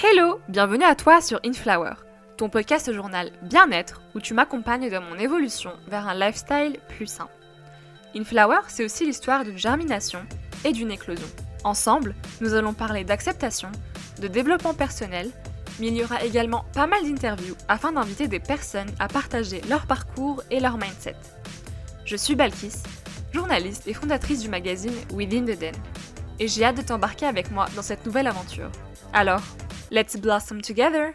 Hello, bienvenue à toi sur Inflower, ton podcast journal bien-être où tu m'accompagnes dans mon évolution vers un lifestyle plus sain. Inflower, c'est aussi l'histoire d'une germination et d'une éclosion. Ensemble, nous allons parler d'acceptation, de développement personnel, mais il y aura également pas mal d'interviews afin d'inviter des personnes à partager leur parcours et leur mindset. Je suis Balkis, journaliste et fondatrice du magazine Within the Den, et j'ai hâte de t'embarquer avec moi dans cette nouvelle aventure. Alors, let's blossom together!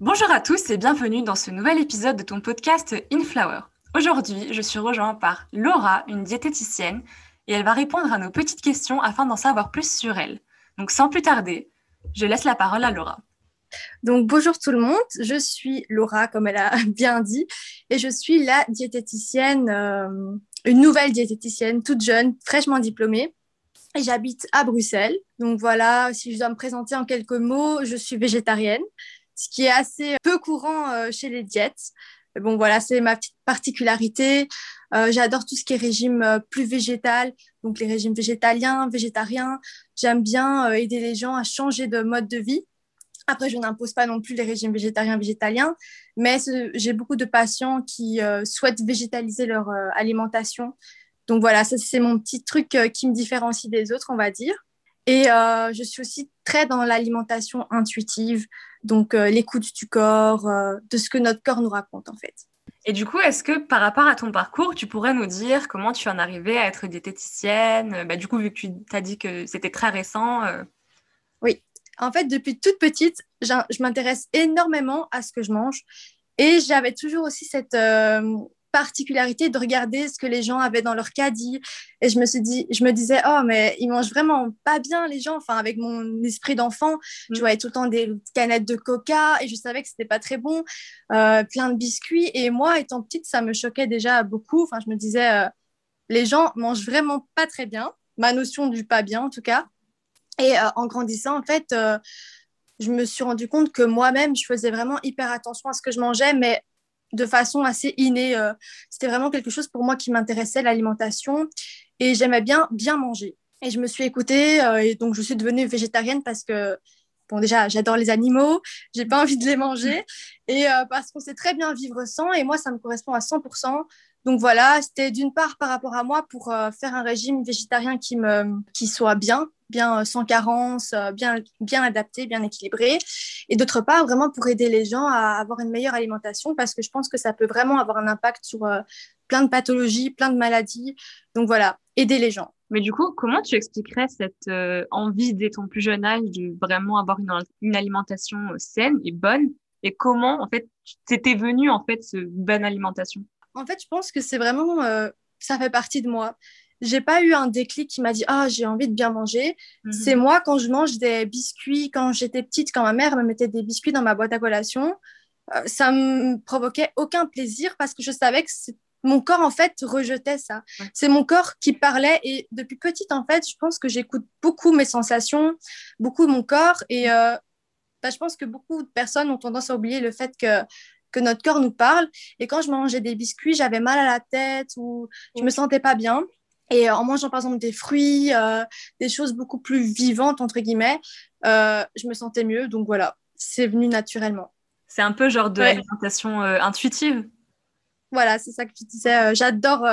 Bonjour à tous et bienvenue dans ce nouvel épisode de ton podcast Inflower. Aujourd'hui, je suis rejointe par Laura, une diététicienne, et elle va répondre à nos petites questions afin d'en savoir plus sur elle. Donc sans plus tarder, je laisse la parole à Laura. Donc bonjour tout le monde, je suis Laura, comme elle a bien dit, et je suis la diététicienne, euh, une nouvelle diététicienne, toute jeune, fraîchement diplômée. Et j'habite à Bruxelles. Donc voilà, si je dois me présenter en quelques mots, je suis végétarienne ce qui est assez peu courant euh, chez les diètes. Bon, voilà, c'est ma petite particularité. Euh, j'adore tout ce qui est régime plus végétal, donc les régimes végétaliens, végétariens. J'aime bien aider les gens à changer de mode de vie. Après, je n'impose pas non plus les régimes végétariens, végétaliens, mais j'ai beaucoup de patients qui souhaitent végétaliser leur alimentation. Donc voilà, ça c'est mon petit truc qui me différencie des autres, on va dire. Et je suis aussi très dans l'alimentation intuitive, donc, euh, l'écoute du corps, euh, de ce que notre corps nous raconte, en fait. Et du coup, est-ce que par rapport à ton parcours, tu pourrais nous dire comment tu en arrivais à être diététicienne? Bah, Du coup, vu que tu as dit que c'était très récent. Euh. En fait, depuis toute petite, je m'intéresse énormément à ce que je mange. Et j'avais toujours aussi cette, particularité de regarder ce que les gens avaient dans leur caddie. Et je me suis dit, je me disais, oh, mais ils mangent vraiment pas bien, les gens. Enfin, avec mon esprit d'enfant, je mm. voyais tout le temps des canettes de coca et je savais que c'était pas très bon, euh, plein de biscuits. Et moi, étant petite, ça me choquait déjà beaucoup. Enfin, je me disais, euh, les gens mangent vraiment pas très bien. Ma notion du pas bien, en tout cas. Et euh, en grandissant, en fait, je me suis rendu compte que moi-même, je faisais vraiment hyper attention à ce que je mangeais, mais de façon assez innée. Euh, c'était vraiment quelque chose pour moi qui m'intéressait, l'alimentation, et j'aimais bien bien manger. Et je me suis écoutée, euh, et donc je suis devenue végétarienne parce que, bon, déjà, j'adore les animaux, j'ai pas envie de les manger, et euh, parce qu'on sait très bien vivre sans, et moi, ça me correspond à 100%. Donc voilà, c'était d'une part par rapport à moi pour faire un régime végétarien qui, me, qui soit bien, bien sans carence, bien, bien adapté, bien équilibré. Et d'autre part, vraiment pour aider les gens à avoir une meilleure alimentation parce que je pense que ça peut vraiment avoir un impact sur plein de pathologies, plein de maladies. Donc voilà, aider les gens. Mais du coup, comment tu expliquerais cette envie dès ton plus jeune âge de vraiment avoir une, une alimentation saine et bonne? Et comment, en fait, t'étais venu en fait, ce bonne alimentation? En fait, je pense que c'est vraiment, euh, ça fait partie de moi. J'ai pas eu un déclic qui m'a dit ah j'ai envie de bien manger. Mhm. C'est moi quand je mange des biscuits quand j'étais petite, quand ma mère me mettait des biscuits dans ma boîte à collation, euh, ça me provoquait aucun plaisir parce que je savais que mon corps en fait rejetait ça. C'est mon corps qui parlait et depuis petite en fait, je pense que j'écoute beaucoup mes sensations, beaucoup mon corps et euh, bah, je pense que beaucoup de personnes ont tendance à oublier le fait que que notre corps nous parle. Et quand je mangeais des biscuits, j'avais mal à la tête ou je me sentais pas bien. Et en mangeant par exemple des fruits, euh, des choses beaucoup plus vivantes, entre guillemets, euh, je me sentais mieux. Donc voilà, c'est venu naturellement. C'est un peu genre de l'alimentation euh, intuitive. Voilà, c'est ça que tu disais. J'adore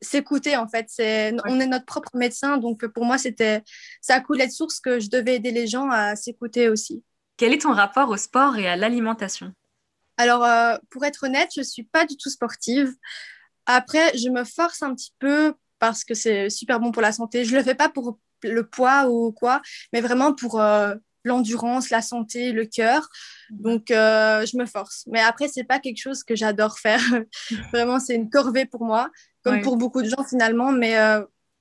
s'écouter en fait. C'est, On est notre propre médecin. Donc pour moi, c'était, ça coulé de source que je devais aider les gens à s'écouter aussi. Quel est ton rapport au sport et à l'alimentation? Alors, euh, pour être honnête, je ne suis pas du tout sportive. Après, je me force un petit peu parce que c'est super bon pour la santé. Je ne le fais pas pour le poids ou quoi, mais vraiment pour euh, l'endurance, la santé, le cœur. Donc, euh, je me force. Mais après, ce n'est pas quelque chose que j'adore faire. vraiment, c'est une corvée pour moi, comme pour beaucoup de gens finalement. Mais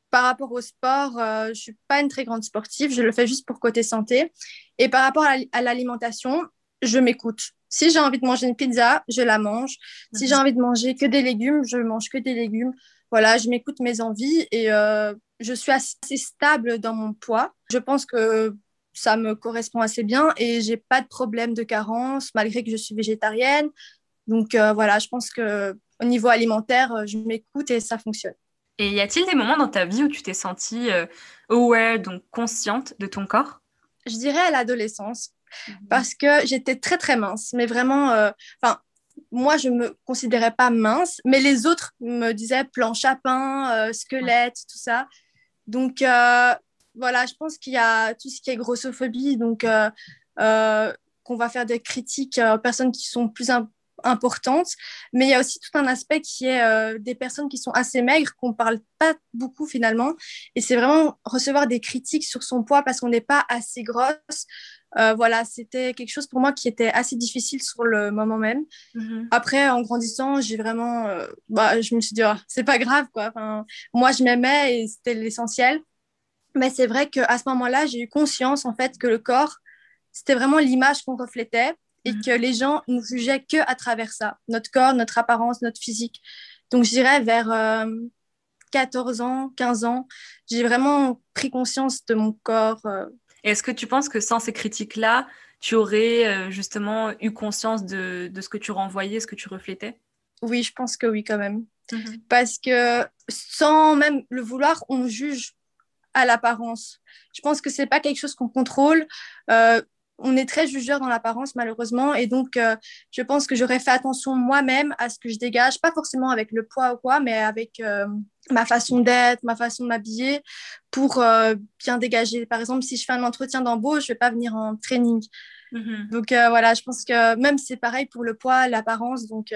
par rapport au sport, je ne suis pas une très grande sportive. Je le fais juste pour côté santé. Et par rapport à l'alimentation, je m'écoute. Si j'ai envie de manger une pizza, je la mange. Si j'ai mhm. envie de manger que des légumes, je mange que des légumes. Voilà, je m'écoute mes envies et euh, je suis assez stable dans mon poids. Je pense que ça me correspond assez bien et j'ai pas de problème de carence malgré que je suis végétarienne. Donc euh, voilà, je pense que au niveau alimentaire, je m'écoute et ça fonctionne. Et y a-t-il des moments dans ta vie où tu t'es sentie aware, donc consciente de ton corps? Je dirais à l'adolescence. Parce que j'étais très très mince, mais vraiment, enfin, moi, je me considérais pas mince, mais les autres me disaient planche à pain, squelette, tout ça. Donc, voilà, je pense qu'il y a tout ce qui est grossophobie, donc euh, euh, qu'on va faire des critiques aux personnes qui sont plus importantes, mais il y a aussi tout un aspect qui est euh, des personnes qui sont assez maigres, qu'on ne parle pas beaucoup finalement, et c'est vraiment recevoir des critiques sur son poids parce qu'on n'est pas assez grosse. Voilà, c'était quelque chose pour moi qui était assez difficile sur le moment même. Mm-hmm. Après, en grandissant, j'ai vraiment, bah, je me suis dit, oh, c'est pas grave quoi. moi, je m'aimais et c'était l'essentiel. Mais c'est vrai qu'à ce moment-là, j'ai eu conscience en fait que le corps, c'était vraiment l'image qu'on reflétait et mhm. que les gens nous jugeaient que à travers ça, notre corps, notre apparence, notre physique. Donc je dirais vers 14 euh, ans, 15 ans, j'ai vraiment pris conscience de mon corps. Est-ce que tu penses que sans ces critiques-là, tu aurais euh, justement eu conscience de, de, ce que tu renvoyais, ce que tu reflétais? Oui, je pense que oui quand même. Mhm. Parce que sans même le vouloir, on juge à l'apparence. Je pense que c'est pas quelque chose qu'on contrôle. Euh, on est très jugeur dans l'apparence malheureusement et donc euh, je pense que j'aurais fait attention moi-même à ce que je dégage, pas forcément avec le poids ou quoi, mais avec euh, ma façon d'être, ma façon de m'habiller pour bien dégager. Par exemple, si je fais un entretien d'embauche, je vais pas venir en training. Mm-hmm. Donc voilà, je pense que même c'est pareil pour le poids, l'apparence. Donc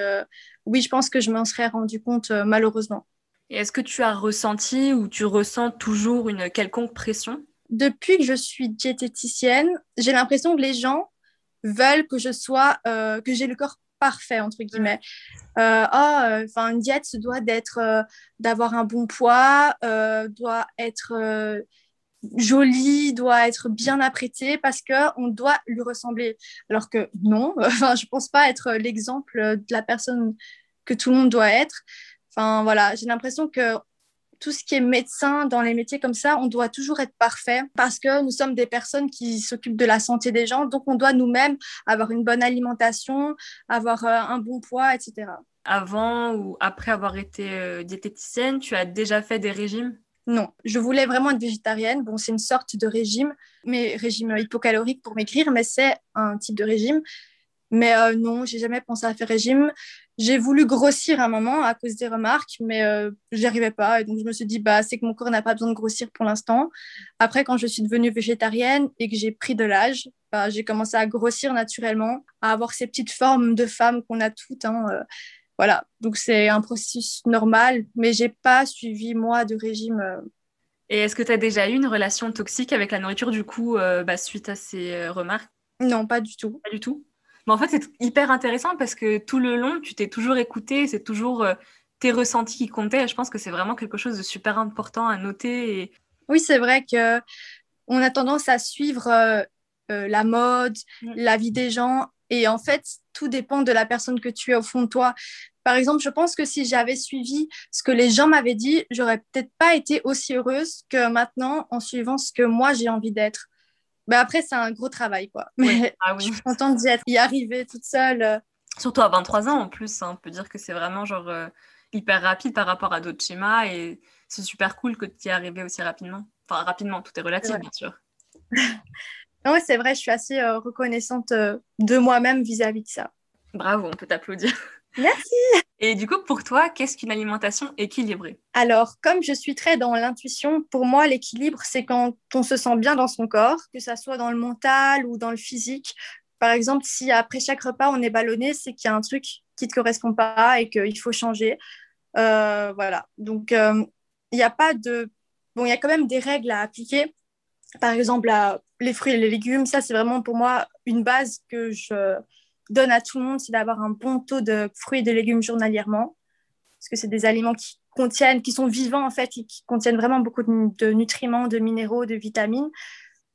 oui, je pense que je m'en serais rendu compte malheureusement est-ce que tu as ressenti ou tu ressens toujours une quelconque pression? Depuis que je suis diététicienne, j'ai l'impression que les gens veulent que je sois, euh, que j'ai le corps parfait entre guillemets. Euh, euh, enfin, une diète se doit d'être, d'avoir un bon poids, doit être jolie, doit être bien apprêtée parce que on doit lui ressembler. Alors que non, enfin, je pense pas être l'exemple de la personne que tout le monde doit être. Enfin, voilà, j'ai l'impression que tout ce qui est médecin dans les métiers comme ça, on doit toujours être parfait parce que nous sommes des personnes qui s'occupent de la santé des gens. Donc, on doit nous-mêmes avoir une bonne alimentation, avoir euh, un bon poids, etc. Avant ou après avoir été euh, diététicienne, tu as déjà fait des régimes? Non, je voulais vraiment être végétarienne. Bon, c'est une sorte de régime, mais régime hypocalorique pour maigrir, mais c'est un type de régime. Mais euh, non, j'ai jamais pensé à faire régime. J'ai voulu grossir un moment à cause des remarques, mais euh, j'y arrivais pas. Et donc, je me suis dit, bah, c'est que mon corps n'a pas besoin de grossir pour l'instant. Après, quand je suis devenue végétarienne et que j'ai pris de l'âge, bah, j'ai commencé à grossir naturellement, à avoir ces petites formes de femmes qu'on a toutes. Hein, euh, voilà, donc c'est un processus normal, mais j'ai pas suivi, moi, de régime. Euh. Et est-ce que tu as déjà eu une relation toxique avec la nourriture, du coup, bah, suite à ces remarques? Non, pas du tout. Pas du tout? Mais en fait, c'est hyper intéressant parce que tout le long, tu t'es toujours écouté, c'est toujours euh, tes ressentis qui comptaient. Et je pense que c'est vraiment quelque chose de super important à noter. Et... Oui, c'est vrai que on a tendance à suivre euh, euh, la mode, mm. la vie des gens. Et en fait, tout dépend de la personne que tu es au fond de toi. Par exemple, je pense que si j'avais suivi ce que les gens m'avaient dit, j'aurais peut-être pas été aussi heureuse que maintenant en suivant ce que moi j'ai envie d'être. Mais après, c'est un gros travail, quoi. Mais ah je suis contente d'y être, y arriver toute seule. Euh. Surtout à 23 ans, en plus, hein, on peut dire que c'est vraiment genre euh, hyper rapide par rapport à d'autres schémas et c'est super cool que tu y es arrivé aussi rapidement. Enfin, rapidement, tout est relatif, bien sûr. oui, c'est vrai, je suis assez euh, reconnaissante de moi-même vis-à-vis de ça. Bravo, on peut t'applaudir. Merci. Et du coup, pour toi, qu'est-ce qu'une alimentation équilibrée? Alors, comme je suis très dans l'intuition, pour moi, l'équilibre, c'est quand on se sent bien dans son corps, que ça soit dans le mental ou dans le physique. Par exemple, si après chaque repas, on est ballonné, c'est qu'il y a un truc qui ne te correspond pas et qu'il faut changer. Euh, voilà. Donc, euh, il n'y a pas de... Bon, il y a quand même des règles à appliquer. Par exemple, les fruits et les légumes, ça, c'est vraiment pour moi une base que je donne à tout le monde, c'est d'avoir un bon taux de fruits et de légumes journalièrement, parce que c'est des aliments qui contiennent, qui sont vivants en fait, et qui contiennent vraiment beaucoup de, nutriments, de minéraux, de vitamines.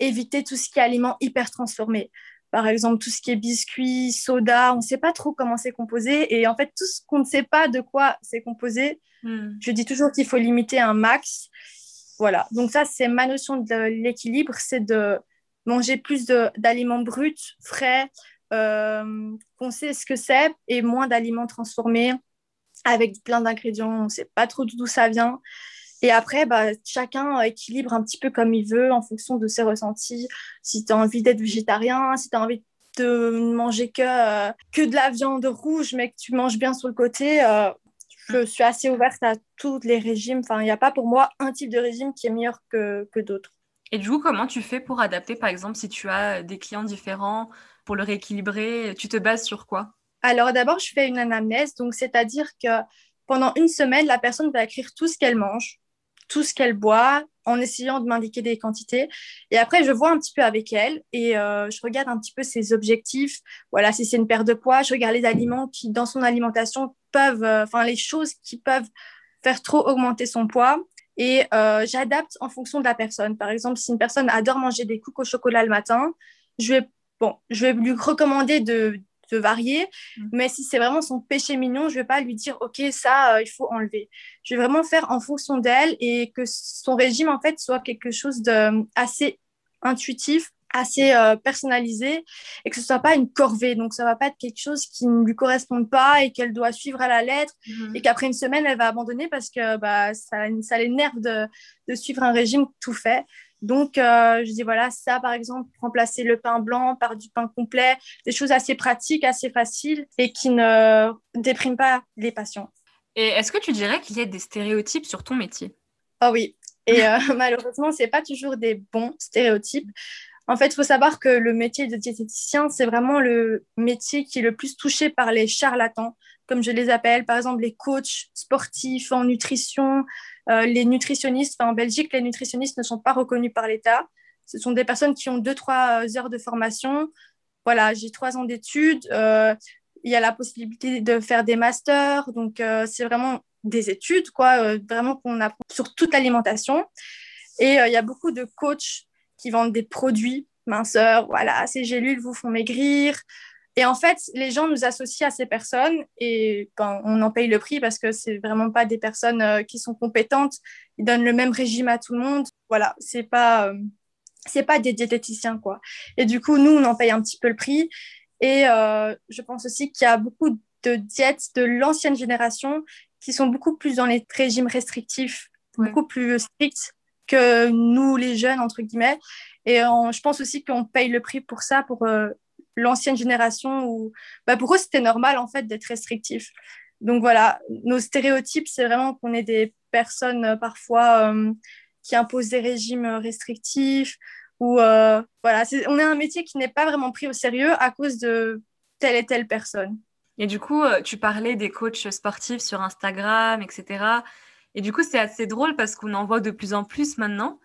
Éviter tout ce qui est aliments hyper transformés. Par exemple, tout ce qui est biscuits, soda, on ne sait pas trop comment c'est composé. Et en fait, tout ce qu'on ne sait pas de quoi c'est composé, hmm. je dis toujours qu'il faut limiter un max. Voilà. Donc ça, c'est ma notion de l'équilibre, c'est de manger plus d'aliments bruts, frais, qu'on sait ce que c'est et moins d'aliments transformés avec plein d'ingrédients, on ne sait pas trop d'où ça vient. Et après, bah, chacun équilibre un petit peu comme il veut en fonction de ses ressentis. Si tu as envie d'être végétarien, si tu as envie de manger que, euh, que de la viande rouge, mais que tu manges bien sur le côté, euh, je suis assez ouverte à tous les régimes. Enfin, il n'y a pas pour moi un type de régime qui est meilleur que, que d'autres. Et du coup, comment tu fais pour adapter, par exemple, si tu as des clients différents, pour le rééquilibrer Tu te bases sur quoi? Alors d'abord, je fais une anamnèse, donc c'est-à-dire que pendant une semaine, la personne va écrire tout ce qu'elle mange, tout ce qu'elle boit, en essayant de m'indiquer des quantités. Et après, je vois un petit peu avec elle et euh, je regarde un petit peu ses objectifs. Voilà, si c'est une perte de poids, je regarde les aliments qui, dans son alimentation, peuvent, euh, enfin, les choses qui peuvent faire trop augmenter son poids. Et euh, j'adapte en fonction de la personne. Par exemple, si une personne adore manger des cookies au chocolat le matin, je vais, bon, je vais lui recommander de, de varier. Mm. Mais si c'est vraiment son péché mignon, je ne vais pas lui dire, OK, ça, euh, il faut enlever. Je vais vraiment faire en fonction d'elle et que son régime, en fait, soit quelque chose d'assez intuitif assez euh, personnalisé et que ce soit pas une corvée donc ça va pas être quelque chose qui ne lui corresponde pas et qu'elle doit suivre à la lettre mm. et qu'après une semaine elle va abandonner parce que bah, ça, ça l'énerve de, de, suivre un régime tout fait donc, euh, je dis voilà, ça par exemple, remplacer le pain blanc par du pain complet, des choses assez pratiques, assez faciles et qui ne dépriment pas les patients. Et est-ce que tu dirais qu'il y a des stéréotypes sur ton métier? Oh oui. Et euh, malheureusement, ce n'est pas toujours des bons stéréotypes. En fait, il faut savoir que le métier de diététicien, c'est vraiment le métier qui est le plus touché par les charlatans, comme je les appelle, par exemple les coachs sportifs en nutrition, euh, les nutritionnistes. en Belgique, les nutritionnistes ne sont pas reconnus par l'État. Ce sont des personnes qui ont deux, trois heures de formation. Voilà, j'ai trois ans d'études. Euh, il y a la possibilité de faire des masters. Donc, euh, c'est vraiment des études, quoi, vraiment qu'on apprend sur toute l'alimentation. Et il y a beaucoup de coachs qui vendent des produits minceurs. Voilà, ces gélules vous font maigrir. Et en fait, les gens nous associent à ces personnes et ben, on en paye le prix parce que c'est vraiment pas des personnes euh, qui sont compétentes. Ils donnent le même régime à tout le monde. Voilà, c'est pas euh, c'est pas des diététiciens quoi. Et du coup, nous, on en paye un petit peu le prix. Et euh, je pense aussi qu'il y a beaucoup de diètes de l'ancienne génération qui sont beaucoup plus dans les régimes restrictifs, beaucoup plus stricts que nous, les jeunes, entre guillemets. Et je pense aussi qu'on paye le prix pour ça, pour l'ancienne génération où bah, pour eux c'était normal en fait d'être restrictif. Donc voilà, nos stéréotypes c'est vraiment qu'on est des personnes euh, parfois euh, qui imposent des régimes restrictifs ou euh, voilà, on est un métier qui n'est pas vraiment pris au sérieux à cause de telle et telle personne. Et du coup, tu parlais des coachs sportifs sur Instagram, etc. Et du coup, c'est assez drôle parce qu'on en voit de plus en plus maintenant.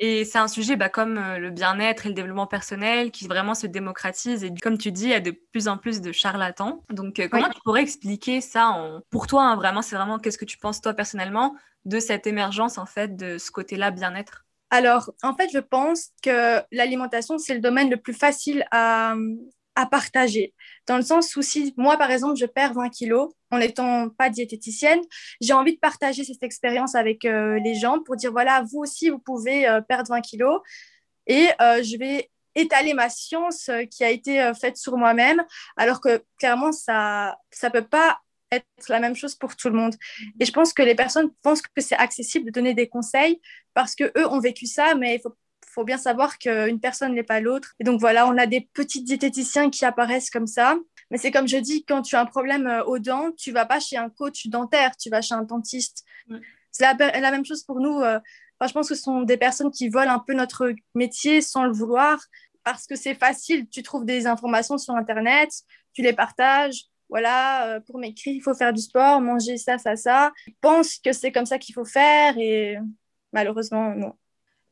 Et c'est un sujet bah, comme euh, le bien-être et le développement personnel qui vraiment se démocratise. Et comme tu dis, il y a de plus en plus de charlatans. Donc, euh, comment tu pourrais expliquer ça en... pour toi hein, Vraiment, c'est vraiment qu'est-ce que tu penses toi personnellement de cette émergence en fait de ce côté-là bien-être? Alors, en fait, je pense que l'alimentation, c'est le domaine le plus facile à, à partager. Dans le sens où si moi, par exemple, je perds 20 kilos en n'étant pas diététicienne, j'ai envie de partager cette expérience avec euh, les gens pour dire, voilà, vous aussi, vous pouvez euh, perdre 20 kilos. Et euh, je vais étaler ma science qui a été faite sur moi-même, alors que clairement, ça ne peut pas être la même chose pour tout le monde. Et je pense que les personnes pensent que c'est accessible de donner des conseils parce que eux ont vécu ça, mais il faut faut bien savoir qu'une personne n'est pas l'autre. Et donc voilà, on a des petits diététiciens qui apparaissent comme ça. Mais c'est comme je dis, quand tu as un problème euh, aux dents, tu vas pas chez un coach dentaire, tu vas chez un dentiste. C'est la, même chose pour nous. Euh, je pense que ce sont des personnes qui volent un peu notre métier sans le vouloir parce que c'est facile. Tu trouves des informations sur Internet, tu les partages. Voilà, euh, pour m'écrire, il faut faire du sport, manger ça, ça, ça. Ils pensent que c'est comme ça qu'il faut faire et malheureusement, non.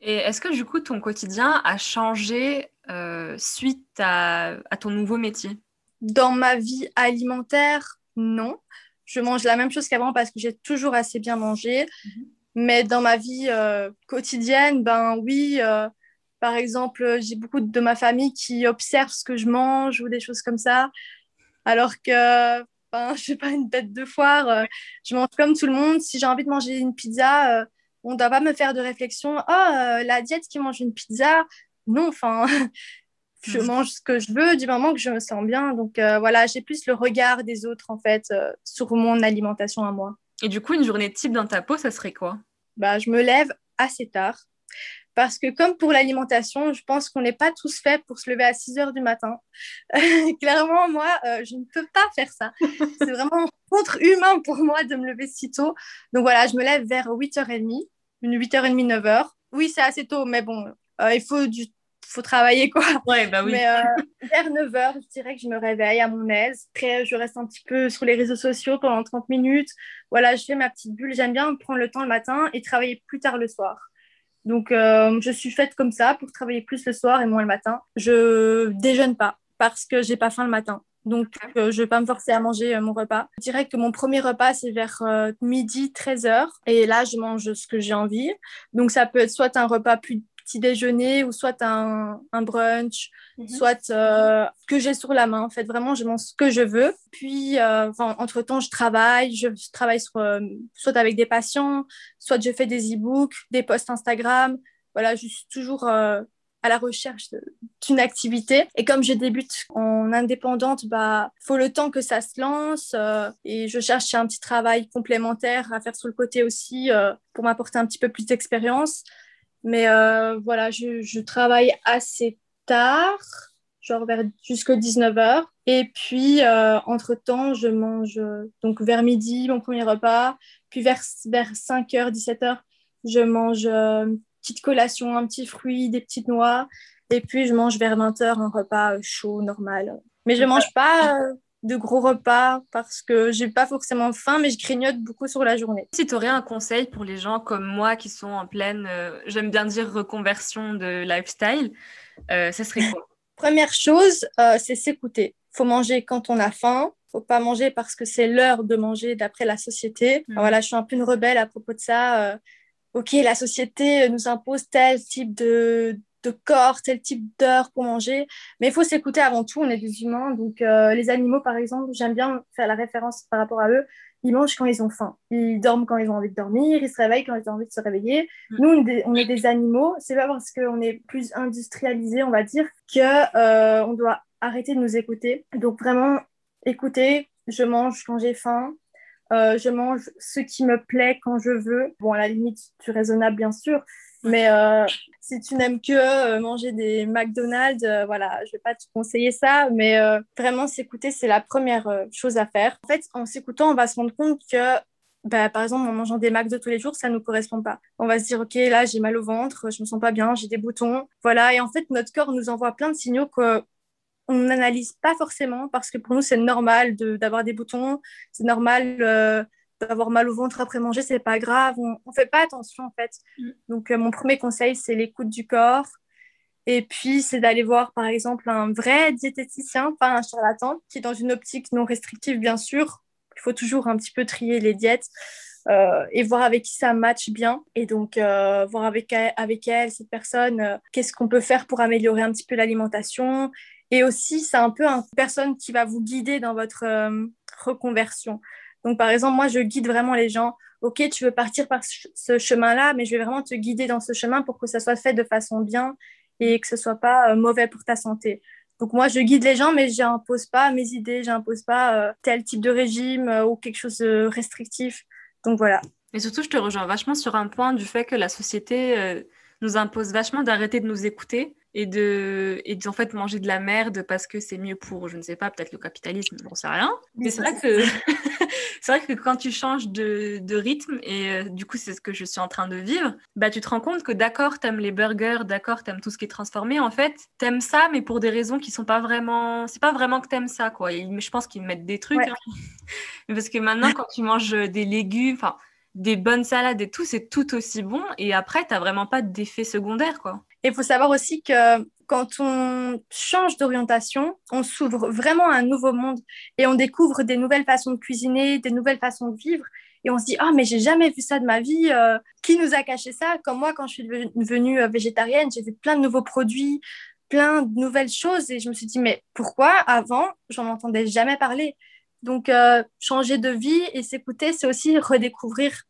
Et est-ce que du coup, ton quotidien a changé euh, suite à, ton nouveau métier? Dans ma vie alimentaire, non. Je mange la même chose qu'avant parce que j'ai toujours assez bien mangé. Mhm. Mais dans ma vie euh, quotidienne, ben oui, euh, par exemple, j'ai beaucoup de ma famille qui observent ce que je mange ou des choses comme ça. Alors que, ben, je n'ai pas une tête de foire. je mange comme tout le monde. Si j'ai envie de manger une pizza, on ne doit pas me faire de réflexion. Oh, euh, la diète qui mange une pizza? Non, enfin, je mm. mange ce que je veux du moment que je me sens bien. Donc voilà, j'ai plus le regard des autres en fait sur mon alimentation à moi. Et du coup, une journée type dans ta peau, ça serait quoi? Bah, Je me lève assez tard. Parce que comme pour l'alimentation, je pense qu'on n'est pas tous faits pour se lever à 6 heures du matin. Clairement, moi, euh, je ne peux pas faire ça. C'est vraiment contre-humain pour moi de me lever si tôt. Donc voilà, je me lève vers 8h30, une 8h30, 9h. Oui, c'est assez tôt, mais bon, euh, il faut du faut travailler quoi. Ouais, bah oui. Mais euh, vers 9h, je dirais que je me réveille à mon aise. Après, je reste un petit peu sur les réseaux sociaux pendant 30 minutes. Voilà, je fais ma petite bulle. J'aime bien prendre le temps le matin et travailler plus tard le soir. Donc, euh, je suis faite comme ça pour travailler plus le soir et moins le matin. Je déjeune pas parce que j'ai pas faim le matin. Donc, euh, je vais pas me forcer à manger mon repas. Je dirais que mon premier repas, c'est vers midi, 13h. Et là, je mange ce que j'ai envie. Donc, ça peut être soit un repas plus petit déjeuner ou soit un, un brunch, mhm. soit euh, que j'ai sur la main. En fait, vraiment, je mange ce que je veux. Puis, euh, entre-temps, je travaille. Je travaille euh, soit avec des patients, soit je fais des e-books, des posts Instagram. Voilà, je suis toujours à la recherche d'une activité. Et comme je débute en indépendante, bah, faut le temps que ça se lance. et je cherche un petit travail complémentaire à faire sur le côté aussi pour m'apporter un petit peu plus d'expérience. Mais euh, voilà, je, travaille assez tard, genre vers jusque 19h. Et puis, euh, entre-temps, je mange donc vers midi mon premier repas. Puis vers, vers 5h, 17h, je mange euh, petite collation, un petit fruit, des petites noix. Et puis, je mange vers 20h un repas chaud, normal. Mais je ne mange pas de gros repas parce que j'ai pas forcément faim, mais je grignote beaucoup sur la journée. Si tu aurais un conseil pour les gens comme moi qui sont en pleine, euh, j'aime bien dire reconversion de lifestyle, euh, ça serait quoi? Première chose, euh, c'est s'écouter. Faut manger quand on a faim. Faut pas manger parce que c'est l'heure de manger d'après la société. Hmm. Voilà, je suis un peu une rebelle à propos de ça. Ok, la société nous impose tel type de, de corps, tel type d'heure pour manger. Mais il faut s'écouter avant tout, on est des humains. Donc euh, les animaux, par exemple, j'aime bien faire la référence par rapport à eux. Ils mangent quand ils ont faim. Ils dorment quand ils ont envie de dormir. Ils se réveillent quand ils ont envie de se réveiller. Mm. Nous, on est des, animaux. C'est pas parce qu'on est plus industrialisé, on va dire, que euh, on doit arrêter de nous écouter. Donc vraiment, écouter. Je mange quand j'ai faim. Euh, je mange ce qui me plaît quand je veux. Bon, à la limite du raisonnable, bien sûr. Mais si tu n'aimes que euh, manger des McDonald's, euh, voilà, je vais pas te conseiller ça, mais euh, vraiment s'écouter, c'est la première chose à faire. En fait, en s'écoutant, on va se rendre compte que, bah, par exemple, en mangeant des McDo tous les jours, ça ne nous correspond pas. On va se dire, ok, là, j'ai mal au ventre, je me sens pas bien, j'ai des boutons, voilà. Et en fait, notre corps nous envoie plein de signaux que on n'analyse pas forcément parce que pour nous, c'est normal d'avoir des boutons, c'est normal avoir mal au ventre après manger, c'est pas grave. On, ne fait pas attention en fait. Mm. Donc euh, mon premier conseil, c'est l'écoute du corps. Et puis c'est d'aller voir par exemple un vrai diététicien, pas un charlatan, qui est dans une optique non restrictive bien sûr. Il faut toujours un petit peu trier les diètes. Euh, et voir avec qui ça match bien. Et donc, euh, voir avec elle, avec elle cette personne, qu'est-ce qu'on peut faire pour améliorer un petit peu l'alimentation. Et aussi, c'est un peu une personne qui va vous guider dans votre reconversion. Donc, par exemple, moi, je guide vraiment les gens. OK, tu veux partir par ce chemin-là, mais je vais vraiment te guider dans ce chemin pour que ça soit fait de façon bien et que ce soit pas euh, mauvais pour ta santé. Donc moi, je guide les gens, mais je n'impose pas mes idées, je n'impose pas euh, tel type de régime euh, ou quelque chose de restrictif. Donc voilà. Et surtout, je te rejoins vachement sur un point du fait que la société nous impose vachement d'arrêter de nous écouter et de et en fait manger de la merde parce que c'est mieux pour je ne sais pas peut-être le capitalisme j'en sais rien mais c'est vrai que c'est vrai que quand tu changes de, de rythme et euh, du coup c'est ce que je suis en train de vivre bah tu te rends compte que d'accord t'aimes les burgers d'accord t'aimes tout ce qui est transformé en fait t'aimes ça mais pour des raisons qui sont pas vraiment c'est pas vraiment que t'aimes ça quoi et, je pense qu'ils mettent des trucs hein. parce que maintenant quand tu manges des légumes enfin des bonnes salades et tout, c'est tout aussi bon. Et après, tu n'as vraiment pas d'effet secondaire, quoi. Il faut savoir aussi que quand on change d'orientation, on s'ouvre vraiment à un nouveau monde et on découvre des nouvelles façons de cuisiner, des nouvelles façons de vivre. Et on se dit, ah, mais j'ai jamais vu ça de ma vie. Euh, qui nous a caché ça? Comme moi, quand je suis devenue euh, végétarienne, j'ai vu plein de nouveaux produits, plein de nouvelles choses. Et je me suis dit, mais pourquoi? Avant, j'en entendais jamais parler Donc, euh, changer de vie et s'écouter, c'est aussi redécouvrir.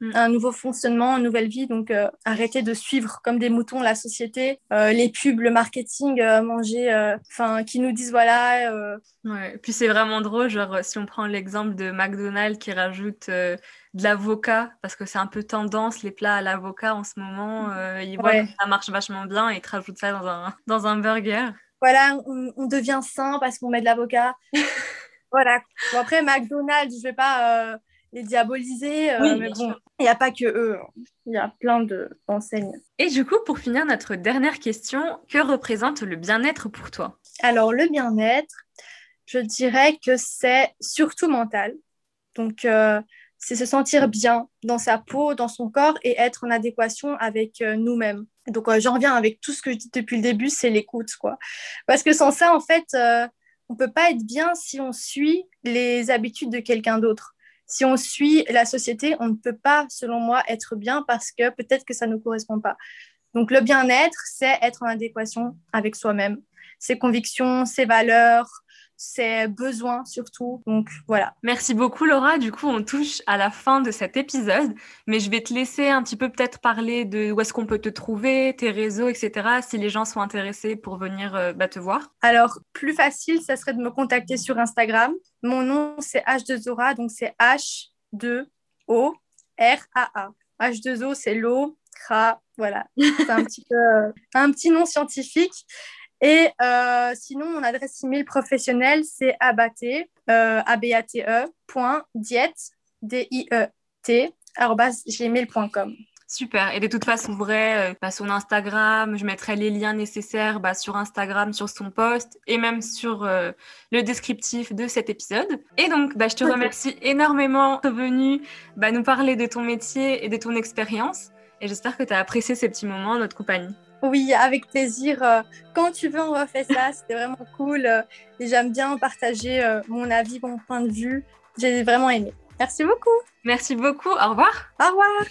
Un nouveau fonctionnement, une nouvelle vie. Donc, euh, arrêter de suivre comme des moutons la société, euh, les pubs, le marketing, manger, enfin, qui nous disent voilà. Ouais. Puis c'est vraiment drôle, genre si on prend l'exemple de McDonald's qui rajoute de l'avocat, parce que c'est un peu tendance les plats à l'avocat en ce moment, ils voient que ça marche vachement bien et ils te rajoutent ça dans un, dans un burger. Voilà, on, on devient sain parce qu'on met de l'avocat. voilà. Bon, après, McDonald's, je vais pas les diaboliser. Euh, mais bon, il n'y a pas que eux. Hein. Il y a plein d'enseignes. Et du coup, pour finir notre dernière question, que représente le bien-être pour toi? Alors, le bien-être, je dirais que c'est surtout mental. Donc, euh, c'est se sentir bien dans sa peau, dans son corps et être en adéquation avec euh, nous-mêmes. Donc, j'en reviens avec tout ce que je dis depuis le début, c'est l'écoute, quoi. Parce que sans ça, en fait, on ne peut pas être bien si on suit les habitudes de quelqu'un d'autre si on suit la société, on ne peut pas, selon moi, être bien parce que peut-être que ça ne nous correspond pas. Donc le bien-être, c'est être en adéquation avec soi-même, ses convictions, ses valeurs, ses besoins surtout. Donc voilà. Merci beaucoup Laura. Du coup, on touche à la fin de cet épisode, mais je vais te laisser un petit peu peut-être parler de où est-ce qu'on peut te trouver, tes réseaux, etc. Si les gens sont intéressés pour venir euh, bah, te voir. Alors, plus facile, ça serait de me contacter sur Instagram. Mon nom, c'est H2ORA, donc c'est H2O-R-A-A. H2O, c'est l'eau, voilà. C'est un petit euh, un petit nom scientifique. Et euh, sinon, mon adresse email professionnelle, c'est abate, euh, abate, point, diète, D-I-E-T, gmail.com. Super. Et de toute façon, vrai, euh, bah, son Instagram, je mettrai les liens nécessaires bah, sur Instagram, sur son post et même sur euh, le descriptif de cet épisode. Et donc, bah, je te remercie énormément d'être venu bah, nous parler de ton métier et de ton expérience. Et j'espère que tu as apprécié ces petits moments en notre compagnie. Oui, avec plaisir. Euh, quand tu veux, on refait ça. C'était vraiment cool. Euh, et j'aime bien partager euh, mon avis, mon point de vue. J'ai vraiment aimé. Merci beaucoup. Merci beaucoup. Au revoir. Au revoir.